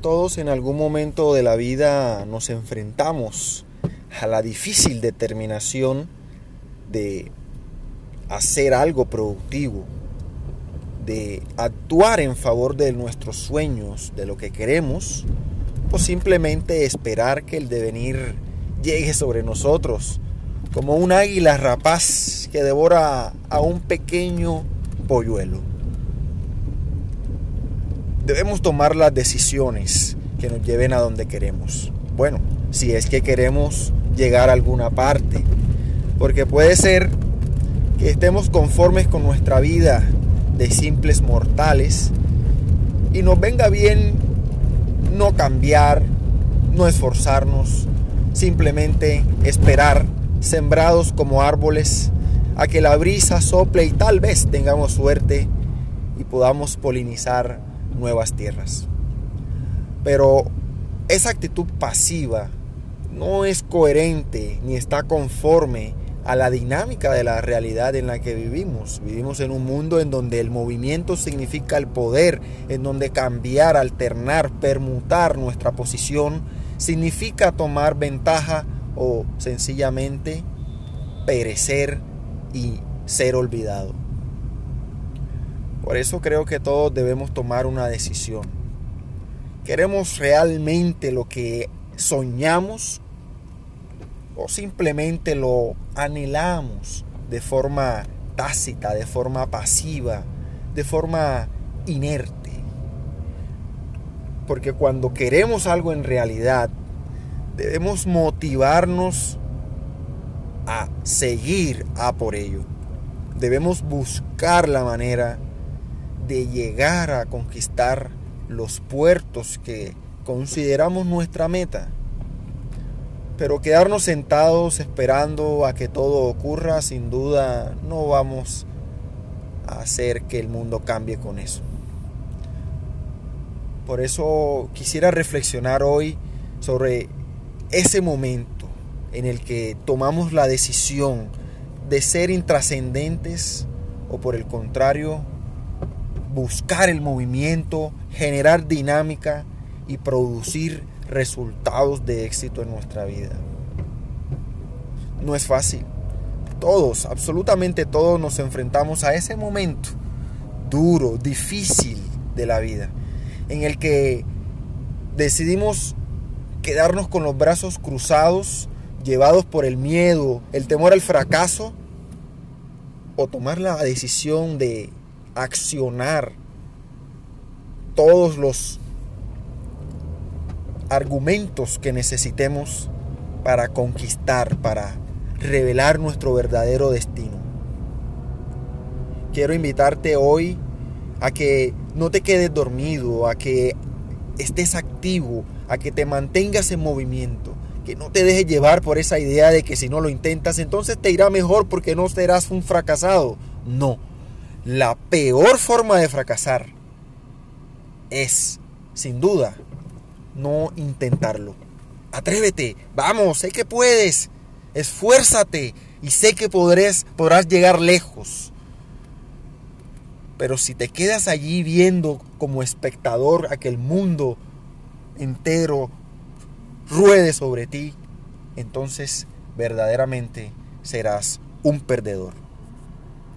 Todos en algún momento de la vida nos enfrentamos a la difícil determinación de hacer algo productivo, de actuar en favor de nuestros sueños, de lo que queremos, o simplemente esperar que el devenir llegue sobre nosotros, como un águila rapaz que devora a un pequeño polluelo debemos tomar las decisiones que nos lleven a donde queremos. Bueno, si es que queremos llegar a alguna parte. Porque puede ser que estemos conformes con nuestra vida de simples mortales y nos venga bien no cambiar, no esforzarnos, simplemente esperar sembrados como árboles a que la brisa sople y tal vez tengamos suerte y podamos polinizar nuevas tierras. Pero esa actitud pasiva no es coherente ni está conforme a la dinámica de la realidad en la que vivimos. Vivimos en un mundo en donde el movimiento significa el poder, en donde cambiar, alternar, permutar nuestra posición significa tomar ventaja o sencillamente perecer y ser olvidado. Por eso creo que todos debemos tomar una decisión. ¿Queremos realmente lo que soñamos o simplemente lo anhelamos de forma tácita, de forma pasiva, de forma inerte? Porque cuando queremos algo en realidad, debemos motivarnos a seguir a por ello. Debemos buscar la manera de llegar a conquistar los puertos que consideramos nuestra meta. Pero quedarnos sentados esperando a que todo ocurra, sin duda no vamos a hacer que el mundo cambie con eso. Por eso quisiera reflexionar hoy sobre ese momento en el que tomamos la decisión de ser intrascendentes o por el contrario buscar el movimiento, generar dinámica y producir resultados de éxito en nuestra vida. No es fácil. Todos, absolutamente todos nos enfrentamos a ese momento duro, difícil de la vida, en el que decidimos quedarnos con los brazos cruzados, llevados por el miedo, el temor al fracaso, o tomar la decisión de accionar todos los argumentos que necesitemos para conquistar, para revelar nuestro verdadero destino. Quiero invitarte hoy a que no te quedes dormido, a que estés activo, a que te mantengas en movimiento, que no te dejes llevar por esa idea de que si no lo intentas entonces te irá mejor porque no serás un fracasado. No, la peor forma de fracasar es, sin duda, no intentarlo. Atrévete, vamos, sé que puedes, esfuérzate y sé que podrás, podrás llegar lejos. Pero si te quedas allí viendo como espectador a que el mundo entero ruede sobre ti, entonces verdaderamente serás un perdedor.